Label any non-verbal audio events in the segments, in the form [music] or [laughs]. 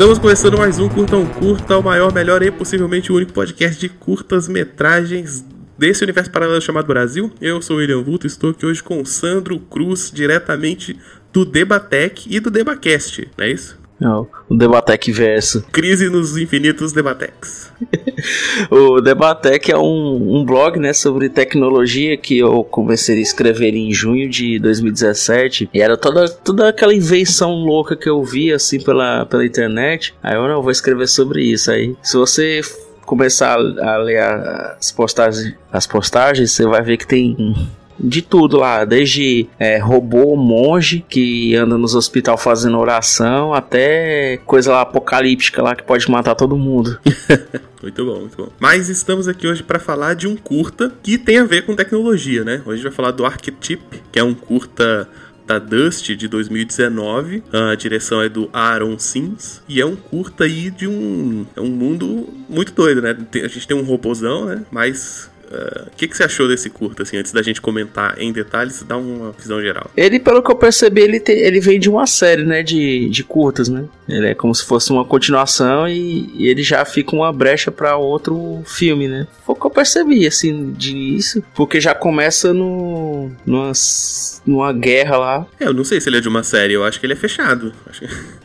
Estamos começando mais um Curta um Curta, o maior, melhor e possivelmente o único podcast de curtas metragens desse universo paralelo chamado Brasil. Eu sou o William Vulto e estou aqui hoje com o Sandro Cruz, diretamente do Debatec e do Debacast, não é isso? Não, o Debatec verso. Crise nos infinitos Debatecs. [laughs] o Debatec é um, um blog né, sobre tecnologia que eu comecei a escrever em junho de 2017. E era toda, toda aquela invenção louca que eu vi assim pela, pela internet. Aí eu não vou escrever sobre isso. Aí, se você começar a, a ler as postagens, as postagens, você vai ver que tem de tudo lá, desde é, robô, monge que anda nos hospital fazendo oração, até coisa lá apocalíptica lá que pode matar todo mundo. [laughs] muito bom, muito bom. Mas estamos aqui hoje para falar de um curta que tem a ver com tecnologia, né? Hoje a gente vai falar do Archetype, que é um curta da Dust de 2019. A direção é do Aaron Sims e é um curta aí de um é um mundo muito doido, né? a gente tem um robôzão, né? Mas o uh, que, que você achou desse curto, assim, antes da gente comentar em detalhes, dá uma visão geral? Ele, pelo que eu percebi, ele, te, ele vem de uma série, né, de, de curtas, né? Ele é como se fosse uma continuação e, e ele já fica uma brecha para outro filme, né? Foi o que eu percebi, assim, de início, porque já começa no, numa, numa guerra lá. É, eu não sei se ele é de uma série, eu acho que ele é fechado.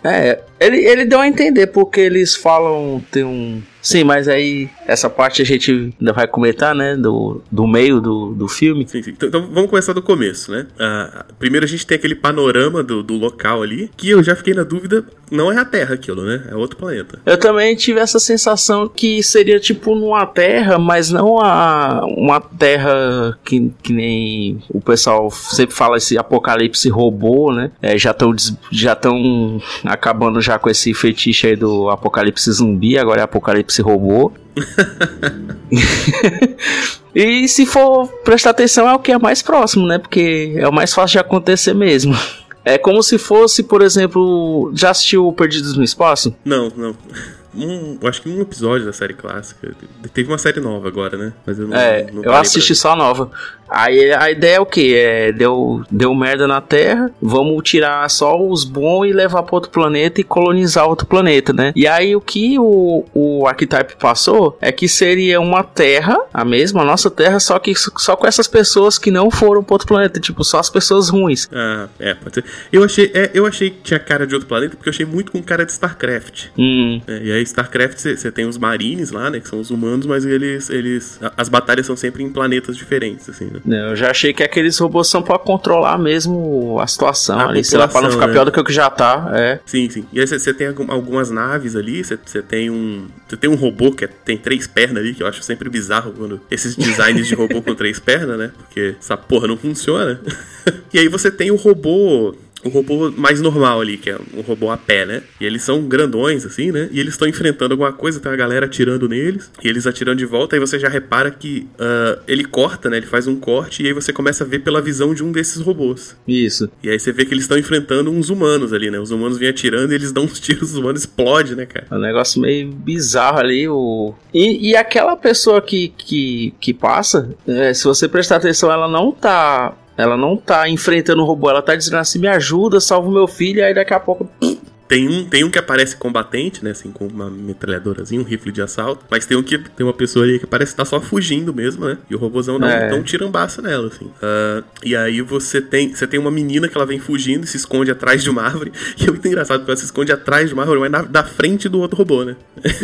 É, ele, ele deu a entender, porque eles falam, tem um Sim, mas aí essa parte a gente ainda vai comentar, né? Do, do meio do, do filme. Sim, sim. Então, então vamos começar do começo, né? Uh, primeiro a gente tem aquele panorama do, do local ali, que eu já fiquei na dúvida, não é a Terra aquilo, né? É outro planeta. Eu também tive essa sensação que seria tipo numa Terra, mas não a, uma Terra que, que nem o pessoal sempre fala esse apocalipse robô, né? É, já estão já estão acabando já com esse fetiche aí do apocalipse zumbi, agora é apocalipse esse robô. [laughs] e se for prestar atenção, é o que é mais próximo, né? Porque é o mais fácil de acontecer mesmo. É como se fosse, por exemplo, já assistiu Perdidos no Espaço? Não, não um, acho que um episódio da série clássica. Teve uma série nova agora, né? Mas eu não, é, não eu assisti só a nova. Aí a ideia é o que? É, deu, deu merda na Terra, vamos tirar só os bons e levar para outro planeta e colonizar outro planeta, né? E aí o que o, o Archetype passou é que seria uma Terra, a mesma, a nossa Terra, só que só com essas pessoas que não foram para outro planeta, tipo, só as pessoas ruins. Ah, é, pode ser. Eu achei, é, eu achei que tinha cara de outro planeta, porque eu achei muito com cara de StarCraft. Hum. É, e aí StarCraft você tem os marines lá, né? Que são os humanos, mas eles. eles as batalhas são sempre em planetas diferentes, assim, né? Eu já achei que aqueles robôs são pra controlar mesmo a situação a ali, sei lá, pra não ficar né? pior do que o que já tá. É. Sim, sim. E aí você tem algumas naves ali, você tem um. Você tem um robô que é, tem três pernas ali, que eu acho sempre bizarro quando esses [laughs] designs de robô com três pernas, né? Porque essa porra não funciona. [laughs] e aí você tem o robô o robô mais normal ali, que é um robô a pé, né? E eles são grandões, assim, né? E eles estão enfrentando alguma coisa, tem a galera atirando neles, e eles atirando de volta, aí você já repara que uh, ele corta, né? Ele faz um corte, e aí você começa a ver pela visão de um desses robôs. Isso. E aí você vê que eles estão enfrentando uns humanos ali, né? Os humanos vêm atirando e eles dão uns [laughs] tiros, os humanos explodem, né, cara? É um negócio meio bizarro ali, o... E, e aquela pessoa que, que, que passa, é, se você prestar atenção, ela não tá ela não tá enfrentando o robô, ela tá dizendo assim: me ajuda, salva o meu filho, aí daqui a pouco. Tem um, tem um que aparece combatente, né? Assim, com uma metralhadorazinha, um rifle de assalto. Mas tem um que tem uma pessoa ali que parece estar tá só fugindo mesmo, né? E o robôzão dá, é. um, dá um tirambaço nela, assim. Uh, e aí você tem, você tem uma menina que ela vem fugindo e se esconde atrás de uma árvore. [laughs] E é muito engraçado porque ela se esconde atrás de uma árvore, mas na, da frente do outro robô, né?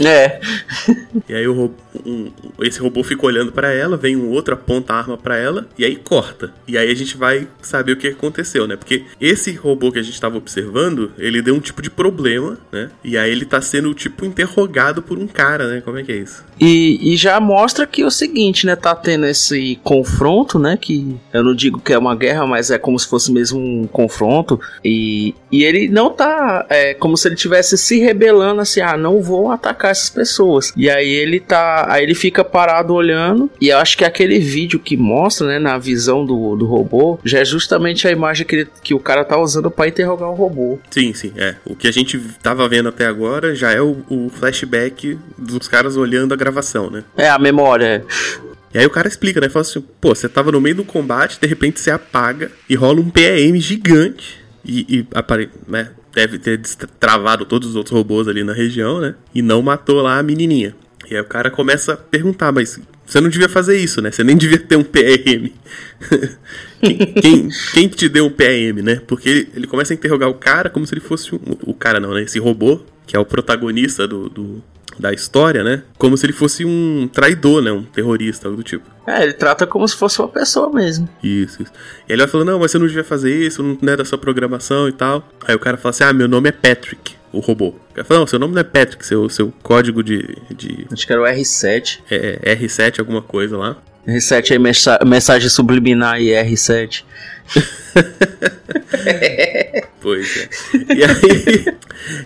É. [laughs] e aí o, um, esse robô fica olhando para ela, vem um outro, aponta a arma para ela e aí corta. E aí a gente vai saber o que aconteceu, né? Porque esse robô que a gente estava observando, ele deu um tipo de problema, né? E aí ele tá sendo, tipo, interrogado por um cara, né? Como é que é isso? E, e já mostra que é o seguinte, né? Tá tendo esse confronto, né? Que eu não digo que é uma guerra, mas é como se fosse mesmo um confronto. E, e ele não tá. É como se ele tivesse se rebelando assim, ah, não vou atacar essas pessoas. E aí ele tá. Aí ele fica parado olhando. E eu acho que aquele vídeo que mostra, né, na visão do, do robô, já é justamente a imagem que, ele, que o cara tá usando para interrogar o robô. Sim, sim, é. O que a gente tava vendo até agora já é o, o flashback dos caras olhando a gravação, né? É, a memória. E aí o cara explica, né? Fala assim, pô, você tava no meio do combate, de repente você apaga e rola um PAM gigante. E, e apare... né? deve ter travado todos os outros robôs ali na região, né? E não matou lá a menininha. E aí o cara começa a perguntar, mas você não devia fazer isso, né? Você nem [laughs] devia ter um PRM. Quem, quem, [laughs] quem, te deu um PRM, né? Porque ele, ele, começa a interrogar o cara como se ele fosse um, o cara não, né? Esse robô, que é o protagonista do, do da história, né? Como se ele fosse um traidor, né? Um terrorista, algo do tipo. É, ele trata como se fosse uma pessoa mesmo. Isso, isso. E ele vai falando, não, mas você não devia fazer isso, não é da sua programação e tal. Aí o cara fala assim, ah, meu nome é Patrick, o robô. O cara fala, não, seu nome não é Patrick, seu, seu código de, de... Acho que era o R7. É, é R7 alguma coisa lá. R7 é mensagem subliminar e R7. [laughs] pois é. E aí,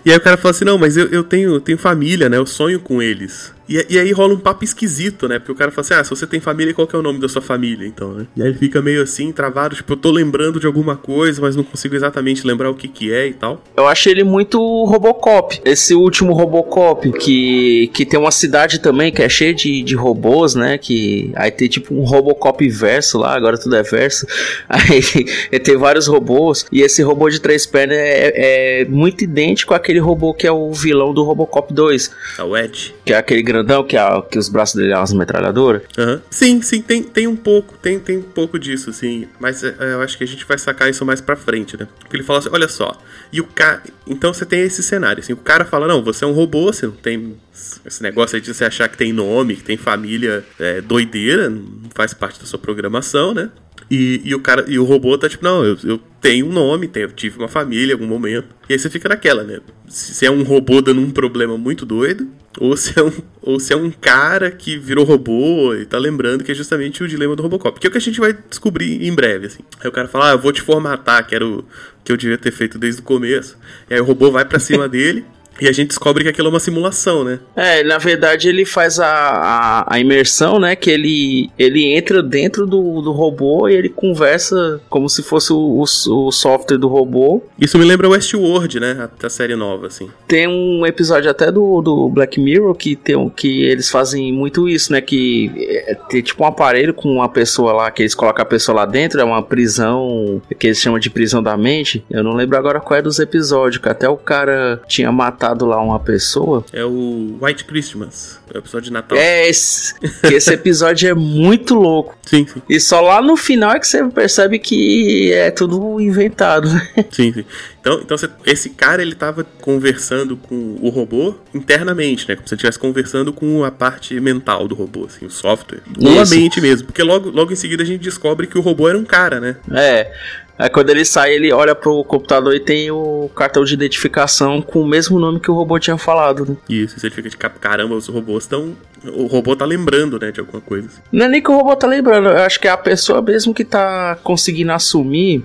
e aí o cara fala assim: não, mas eu, eu tenho, tenho família, né? Eu sonho com eles. E, e, aí rola um papo esquisito, né? Porque o cara fala assim: ah, se você tem família, qual que é o nome da sua família, então, né? E aí ele fica meio assim, travado, tipo, eu tô lembrando de alguma coisa, mas não consigo exatamente lembrar o que que é e tal. Eu achei ele muito Robocop. Esse último Robocop, que, que tem uma cidade também que é cheia de, de robôs, né? Que aí tem tipo um Robocop verso lá, agora tudo é verso. Aí [laughs] tem vários robôs, e esse robô de três pernas é, é muito idêntico àquele robô que é o vilão do Robocop 2. É o Edge. Que é aquele grandão que, é, que os braços dele são umas metralhadoras? Uhum. Sim, sim, tem, tem um pouco, tem, tem um pouco disso, sim. Mas é, eu acho que a gente vai sacar isso mais pra frente, né? Porque ele fala assim, olha só, e o cara. Então você tem esse cenário, assim, o cara fala, não, você é um robô, você não tem esse negócio aí de você achar que tem nome, que tem família é, doideira, não faz parte da sua programação, né? E, e, o cara e o robô tá tipo, não, eu, eu tenho um nome, tenho, tive uma família em algum momento. E aí você fica naquela, né? Se, se, é um robô dando um problema muito doido, ou se, é um, ou se é um cara que virou robô e tá lembrando que é justamente o dilema do Robocop. Que é o que a gente vai descobrir em breve, assim. Aí o cara fala, ah, eu vou te formatar, que era o que eu devia ter feito desde o começo. E aí o robô vai para cima [laughs] dele. E a gente descobre que aquilo é uma simulação, né? É, na verdade ele faz a, a, a, imersão, né? Que ele, ele entra dentro do, do robô e ele conversa como se fosse o, o, o software do robô. Isso me lembra Westworld, né? A, a, série nova, assim. Tem um episódio até do, do Black Mirror que, tem, que eles fazem muito isso, né? Que é, tem tipo um aparelho com uma pessoa lá, que eles colocam a pessoa lá dentro, é uma prisão que eles chamam de prisão da mente. Eu não lembro agora qual é dos episódios, que até o cara tinha matado matado lá uma pessoa. É o White Christmas, é o episódio de Natal. É, esse, esse episódio é muito louco. [laughs] Sim, sim. E só lá no final é que você percebe que é tudo inventado. Sim, sim. Então, então você, esse cara ele tava conversando com o robô internamente, né? Como se ele estivesse conversando com a parte mental do robô, assim, o software. Com a mente mesmo. Porque logo, logo em seguida a gente descobre que o robô era um cara, né? É. Aí quando ele sai, ele olha pro computador e tem o cartão de identificação com o mesmo nome que o robô tinha falado, né? Isso, ele fica de caramba, os robôs estão. O robô tá lembrando, né, de alguma coisa. Não é nem que o robô tá lembrando, eu acho que é a pessoa mesmo que tá conseguindo assumir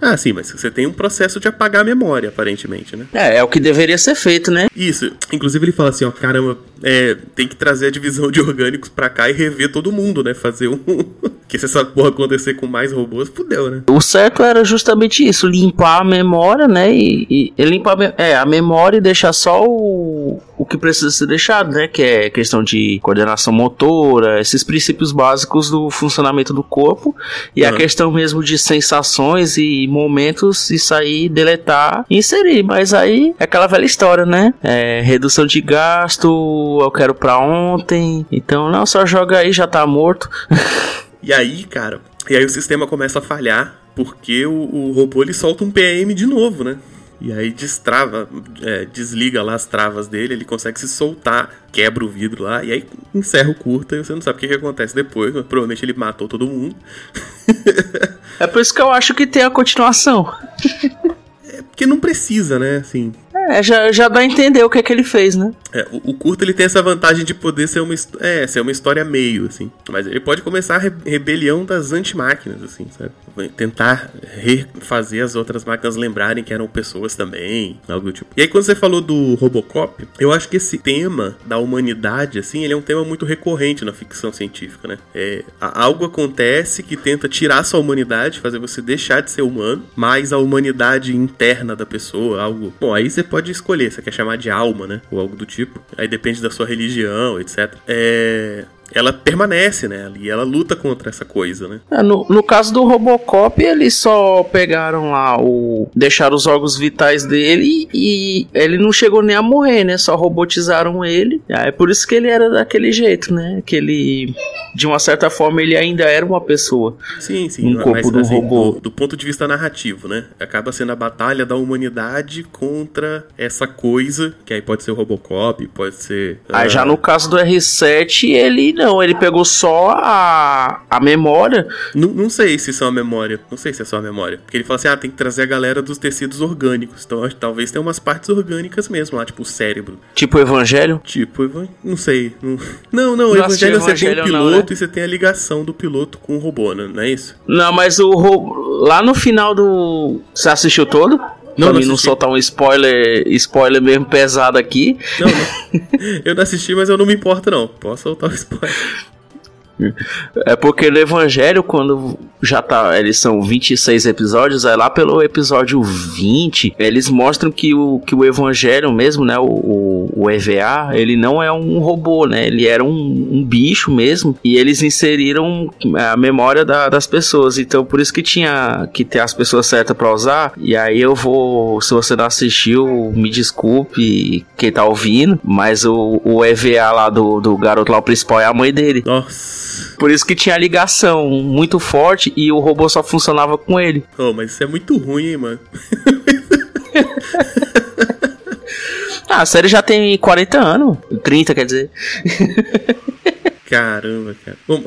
ah, sim, mas você tem um processo de apagar a memória, aparentemente, né? É, é o que deveria ser feito, né? Isso. Inclusive ele fala assim, ó, caramba, é, tem que trazer a divisão de orgânicos pra cá e rever todo mundo, né? Fazer um. Que se essa porra acontecer com mais robôs, fudeu, né? O certo era justamente isso, limpar a memória, né? E, e limpar a, é, a memória e deixar só o, o que precisa ser deixado, né? Que é questão de coordenação motora, esses princípios básicos do funcionamento do corpo. E uhum. a questão mesmo de sensações e momentos, isso aí, deletar e inserir. Mas aí é aquela velha história, né? É, redução de gasto eu quero pra ontem. Então, não, só joga aí, já tá morto. [laughs] e aí, cara, e aí o sistema começa a falhar, porque o, o robô ele solta um PM de novo, né? E aí destrava, é, desliga lá as travas dele, ele consegue se soltar, quebra o vidro lá, e aí encerra o curta e você não sabe o que, que acontece depois, mas provavelmente ele matou todo mundo. [laughs] é por isso que eu acho que tem a continuação. é porque não precisa, né? Assim, é, já, já dá a entender o que é que ele fez, né? É, o, o, curto ele tem essa vantagem de poder ser uma, é, ser uma história meio, assim. Mas ele pode começar a re rebelião das antimáquinas, assim, sabe? Tentar refazer as outras máquinas lembrarem que eram pessoas também, algo do tipo. E aí, quando você falou do Robocop, eu acho que esse tema da humanidade, assim, ele é um tema muito recorrente na ficção científica, né? É, algo acontece que tenta tirar sua humanidade, fazer você deixar de ser humano, mas a humanidade interna da pessoa, algo. Bom, aí você pode escolher, você quer chamar de alma, né? Ou algo do tipo. Aí depende da sua religião, etc. É... ela permanece, né? E ela luta contra essa coisa, né? É, no, no caso do Robocop, eles só pegaram lá o. deixaram os órgãos vitais dele e ele não chegou nem a morrer, né? Só robotizaram ele. É por isso que ele era daquele jeito, né? Que ele. De uma certa forma, ele ainda era uma pessoa. Sim, sim. Um corpo do assim, robô. Do, do ponto de vista narrativo, né? Acaba sendo a batalha da humanidade contra essa coisa, que aí pode ser o Robocop, pode ser. Aí ah, já no caso do R7, ele não, ele pegou só a, a memória. Não, não sei se são a memória. Não sei se é só a memória. Porque ele fala assim: ah, tem que trazer a galera dos tecidos orgânicos. Então acho que talvez tenha umas partes orgânicas mesmo lá, tipo o cérebro. Tipo o Evangelho. Tipo, não sei. Não, não, não o Evangelho você tem o Evangelho, não, piloto né? e você tem a ligação do piloto com o robô, né? não é isso? Não, mas o ro- lá no final do. Você assistiu todo? Não, pra não mim não soltar um spoiler, spoiler mesmo pesado aqui. Não, não. eu não assisti, mas eu não me importo, não. Posso soltar o spoiler. [laughs] É porque no Evangelho, quando já tá. Eles são 26 episódios, aí lá pelo episódio 20, eles mostram que o, que o Evangelho mesmo, né? O, o, EVA, ele não é um robô, né? Ele era um, um bicho mesmo. E eles inseriram a memória da- das pessoas. Então por isso que tinha que ter as pessoas certas pra usar. E aí eu vou. Se você não assistiu, me desculpe quem tá ouvindo. Mas o, o EVA lá do, do garoto lá, o principal, é a mãe dele. Nossa. Por isso que tinha ligação muito forte e o robô só funcionava com ele. Oh, mas isso é muito ruim, hein, mano. [laughs] Ah, a série já tem 40 anos. 30, quer dizer. Caramba, cara. Bom,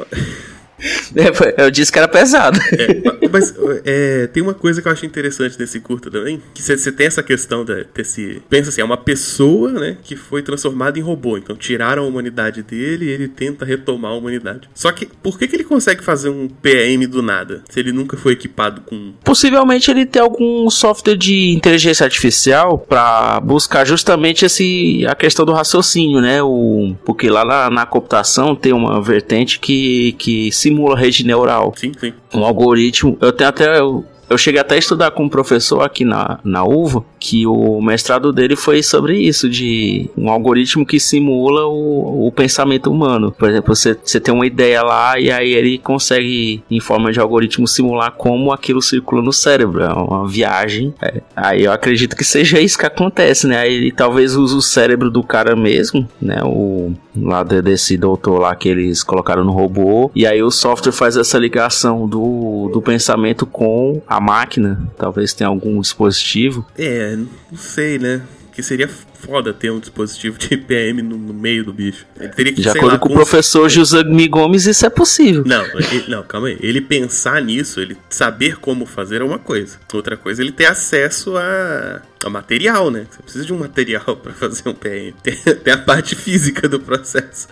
É, Eu disse que era pesado. É, mas é, tem uma coisa que eu acho interessante nesse curta também, que você tem essa questão da- desse... Pensa assim, é uma pessoa, né, que foi transformada em robô. Então tiraram a humanidade dele e ele tenta retomar a humanidade. Só que, por que, que ele consegue fazer um PM do nada, se ele nunca foi equipado com... Possivelmente ele tem algum software de inteligência artificial pra buscar justamente esse a questão do raciocínio, né? O, porque lá na, na computação tem uma vertente que, que simula rede neural. Sim, sim. um algoritmo. Eu tenho até. Eu, eu cheguei até a estudar com um professor aqui na, na UVA, que o mestrado dele foi sobre isso, de um algoritmo que simula o, o pensamento humano. Por exemplo, você, você tem uma ideia lá e aí ele consegue, em forma de algoritmo, simular como aquilo circula no cérebro. É uma viagem. É, aí eu acredito que seja isso que acontece, né? Aí ele talvez use o cérebro do cara mesmo, né? O lá de- desse doutor lá que eles colocaram no robô. E aí o software faz essa ligação do, do pensamento com a máquina. Talvez tenha algum dispositivo. É, não sei, né? Que seria foda ter um dispositivo de PM no, no meio do bicho. Ele teria que, De acordo lá, com o professor José Gomes, isso é possível. Não, ele- não, calma aí. Ele pensar nisso, ele saber como fazer é uma coisa. Outra coisa, é ele ter acesso a, a material, né? Você precisa de um material [laughs] pra fazer um PM. Tem, tem a parte física do processo.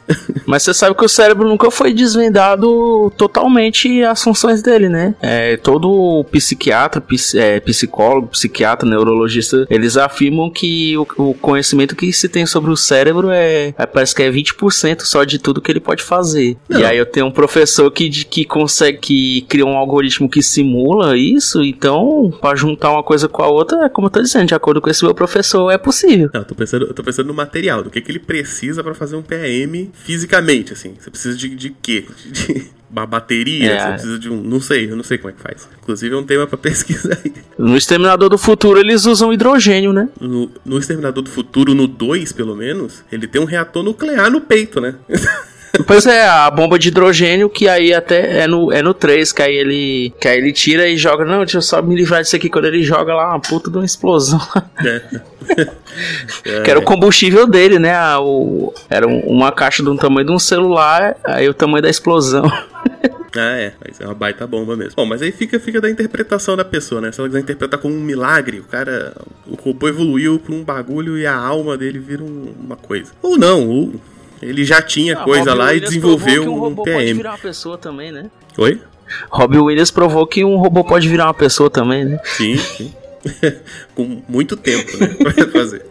Mas você sabe que o cérebro nunca foi desvendado totalmente as funções dele, né? É, todo psiquiatra, ps- é, psicólogo, psiquiatra, neurologista, eles afirmam que o, o conhecimento que se tem sobre o cérebro é, é- parece que é 20% só de tudo que ele pode fazer. Não. E aí eu tenho um professor que, de- que consegue, que cria um algoritmo que simula isso, então, pra juntar uma coisa com a outra, é como eu tô dizendo, de acordo com esse meu professor, é possível. Não, eu tô pensando, eu tô pensando no material, do que, que ele precisa pra fazer um PM fisicamente, assim. Você precisa de, de quê? [laughs] De, de uma bateria? É. Você precisa de um. Não sei, eu não sei como é que faz. Inclusive é um tema pra [laughs] pesquisa aí. No Exterminador do Futuro eles usam hidrogênio, né? No, no Exterminador do Futuro, no 2, pelo menos, ele tem um reator nuclear no peito, né? [laughs] Pois é, a bomba de hidrogênio que aí até é no, é no 3, que aí ele. Que aí ele tira e joga. Não, deixa eu só me livrar disso aqui. Quando ele joga lá, uma puta de uma explosão. É. [laughs] que era o combustível dele, né? A- o, era um- uma caixa do tamanho de um celular, aí o tamanho da explosão. [laughs] Ah, é. Mas é uma baita bomba mesmo. Bom, mas aí fica, fica da interpretação da pessoa, né? Se ela quiser interpretar como um milagre, o cara. O robô evoluiu pra um bagulho e a alma dele vira um- uma coisa. Ou não, ou ele já tinha coisa lá e desenvolveu que um um robô pode PM. virar uma pessoa também, né? Oi? Robbie Williams provou que um robô pode virar uma pessoa também, né? Sim, sim. [laughs] Com muito tempo, né? Pra [laughs] fazer.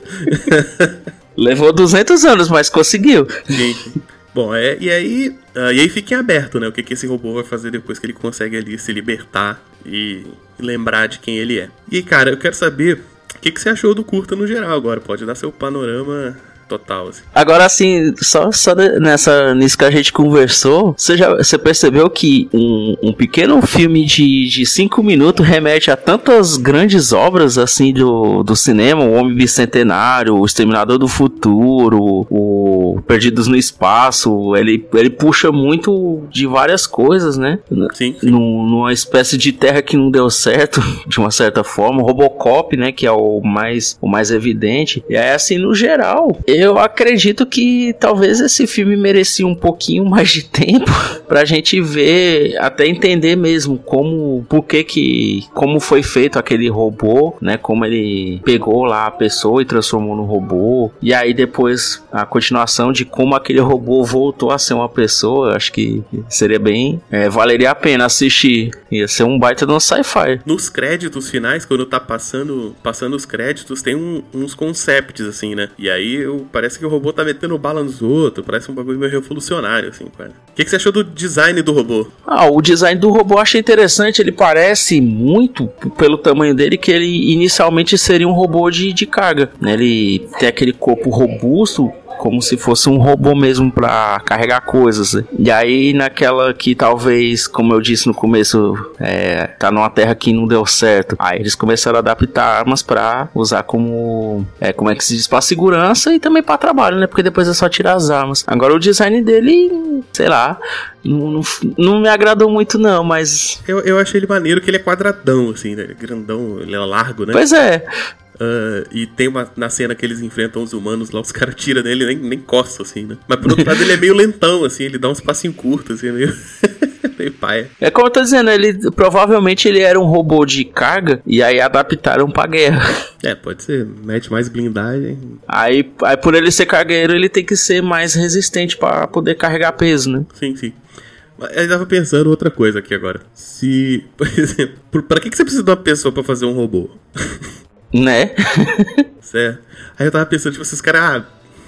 Levou 200 anos, mas conseguiu. Sim. Bom, é, e aí. ah, e aí fica em aberto, né? O que, que esse robô vai fazer depois que ele consegue ali se libertar e lembrar de quem ele é. E, cara, eu quero saber o que, que você achou do curta no geral agora. Pode dar seu panorama total. Assim. Agora, assim, só, só nessa, nisso que a gente conversou, você, já, você percebeu que um, um pequeno filme de, de cinco minutos remete a tantas grandes obras, assim, do, do cinema, O Homem Bicentenário, O Exterminador do Futuro, O Perdidos no Espaço, ele, ele puxa muito de várias coisas, né? Sim. sim. Numa espécie de terra que não deu certo, [laughs] de uma certa forma, o Robocop, né, que é o mais, o mais evidente, e aí, assim, no geral, eu acredito que talvez esse filme merecia um pouquinho mais de tempo [laughs] pra gente ver, até entender mesmo como, por que que, como foi feito aquele robô, né? Como ele pegou lá a pessoa e transformou no robô. E aí depois a continuação de como aquele robô voltou a ser uma pessoa, acho que seria bem, é, valeria a pena assistir. Ia ser um baita no sci-fi. Nos créditos finais, quando tá passando, passando os créditos, tem um, uns concepts assim, né? E aí eu, parece que o robô tá metendo bala nos outros, parece um bagulho meio revolucionário, assim, cara. O que, que você achou do design do robô? Ah, o design do robô eu achei interessante, ele parece muito, pelo tamanho dele, que ele inicialmente seria um robô de, de carga. Né? Ele tem aquele corpo robusto, como se fosse um robô mesmo para carregar coisas. E aí naquela que talvez, como eu disse no começo, é, tá numa terra que não deu certo. Aí eles começaram a adaptar armas para usar como é, como é que se diz para segurança e também para trabalho, né? Porque depois é só tirar as armas. Agora o design dele, sei lá, não, não, não, me agradou muito, não, mas. Eu, eu achei ele maneiro que ele é quadradão, assim, né? Grandão, ele é largo, né? Pois é. Uh, e tem uma na cena que eles enfrentam os humanos lá, os caras tiram nele nem, nem coça, assim, né? Mas por outro lado, ele é meio lentão, assim, ele dá uns passinhos curtos, assim, meio. [laughs] meio paia. É como eu tô dizendo, ele provavelmente ele era um robô de carga e aí adaptaram pra guerra. É, pode ser, mete mais blindagem. Aí, aí por ele ser cargueiro, ele tem que ser mais resistente para poder carregar peso, né? Sim, sim. Eu tava pensando outra coisa aqui agora. Se, [laughs] por exemplo, pra que você precisa de uma pessoa para fazer um robô? [laughs] Né? [laughs] certo. Aí eu tava pensando, tipo, esses caras, ah,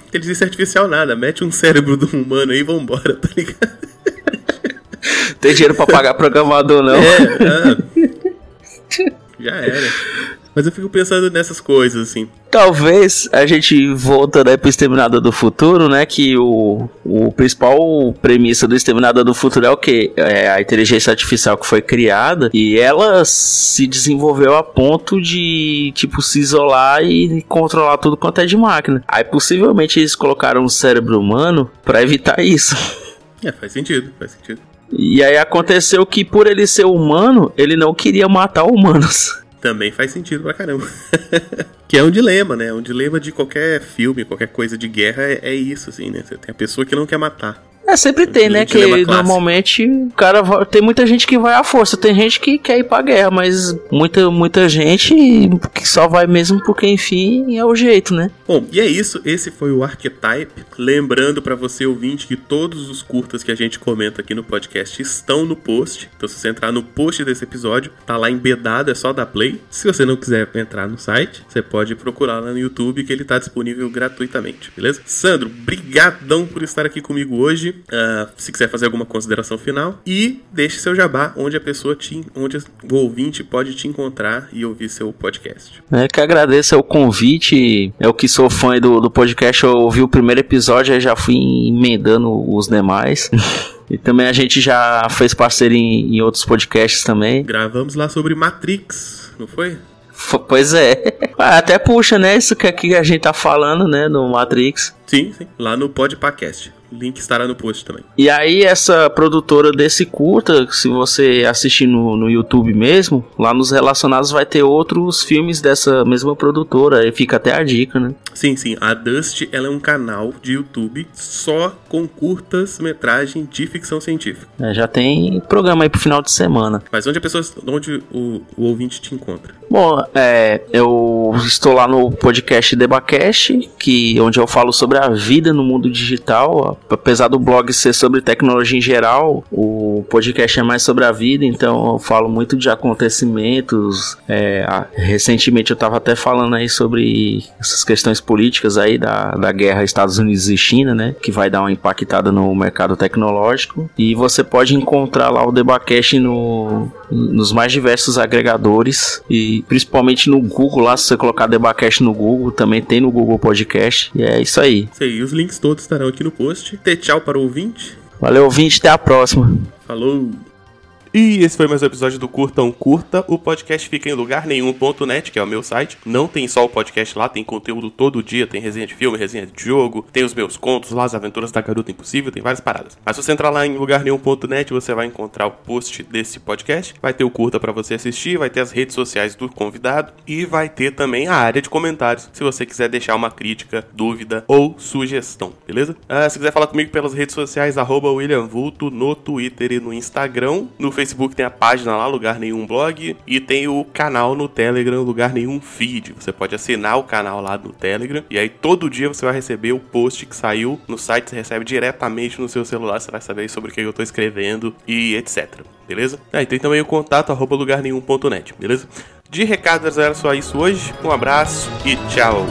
inteligência artificial nada, mete um cérebro do humano aí e vambora, tá ligado? Tem dinheiro pra pagar programador, não. É, é. Já era. [laughs] Mas eu fico pensando nessas coisas, assim. Talvez a gente volta né, pro Exterminador do Futuro, né? Que o, o principal premissa do Exterminador do Futuro é o que? É a inteligência artificial que foi criada e ela se desenvolveu a ponto de, tipo, se isolar e controlar tudo quanto é de máquina. Aí possivelmente eles colocaram um cérebro humano para evitar isso. [laughs] É, faz sentido, faz sentido. E aí aconteceu que por ele ser humano, ele não queria matar humanos. Também faz sentido pra caramba. [laughs] que é um dilema, né? Um dilema de qualquer filme, qualquer coisa de guerra é, é isso, assim, né? Você tem a pessoa que não quer matar. É, sempre tem, né? Que normalmente o cara vai, tem muita gente que vai à força, tem gente que quer ir pra guerra, mas muita, muita gente que só vai mesmo porque, enfim, é o jeito, né? Bom, e é isso. Esse foi o Archetype. Lembrando para você, ouvinte, que todos os curtas que a gente comenta aqui no podcast estão no post. Então, se você entrar no post desse episódio, tá lá embedado, é só dar play. Se você não quiser entrar no site, você pode procurar lá no YouTube que ele tá disponível gratuitamente, beleza? Sandro, brigadão por estar aqui comigo hoje. Uh, se quiser fazer alguma consideração final. E deixe seu jabá onde a pessoa te, onde o ouvinte pode te encontrar e ouvir seu podcast. É que agradeço o convite. Eu que sou fã do, do podcast, eu ouvi o primeiro episódio e já fui emendando os demais. [laughs] E também a gente já fez parceria em, em, outros podcasts também. Gravamos lá sobre Matrix, não foi? Pois é. [laughs] Até puxa, né? Isso que aqui a gente tá falando, né? No Matrix. Sim, sim. Lá no Podpacast. Link estará no post também. E aí, essa produtora desse curta, se você assistir no, no YouTube mesmo, lá nos relacionados vai ter outros filmes dessa mesma produtora. Aí fica até a dica, né? Sim, sim. A Dust ela é um canal de YouTube só com curtas metragem de ficção científica. É, já tem programa aí pro final de semana. Mas onde a pessoa, onde o, o ouvinte te encontra? Bom, é, eu estou lá no podcast Debacast, que onde eu falo sobre a vida no mundo digital, apesar do blog ser sobre tecnologia em geral, o podcast é mais sobre a vida, então eu falo muito de acontecimentos. É, recentemente eu estava até falando aí sobre essas questões políticas aí da, da guerra Estados Unidos e China, né? Que vai dar uma impactada no mercado tecnológico. E você pode encontrar lá o Debacast no, nos mais diversos agregadores. E principalmente no Google lá, se você colocar Debacast no Google, também tem no Google Podcast. E é isso aí. Isso aí, os links todos estarão aqui no post. Dê tchau para o ouvinte. Valeu, ouvinte, até a próxima. Falou! E esse foi mais um episódio do Curtão Curta. O podcast fica em lugar nenhum.net, que é o meu site. Não tem só o podcast lá, tem conteúdo todo dia, tem resenha de filme, resenha de jogo, tem os meus contos lá, as aventuras da garota impossível, tem várias paradas. Mas se você entrar lá em lugar nenhum.net, você vai encontrar o post desse podcast, vai ter o curta para você assistir, vai ter as redes sociais do convidado e vai ter também a área de comentários, se você quiser deixar uma crítica, dúvida ou sugestão, beleza? Ah, se quiser falar comigo pelas redes sociais, arroba William Vulto no Twitter e no Instagram, no Facebook tem a página lá, Lugar Nenhum Blog, e tem o canal no Telegram, Lugar Nenhum Feed. Você pode assinar o canal lá no Telegram, e aí todo dia você vai receber o post que saiu no site, você recebe diretamente no seu celular, você vai saber sobre o que eu tô escrevendo e etc. Beleza? Ah, e tem também o contato arroba lugarnenhum.net, beleza? De recados era só isso hoje. Um abraço e tchau!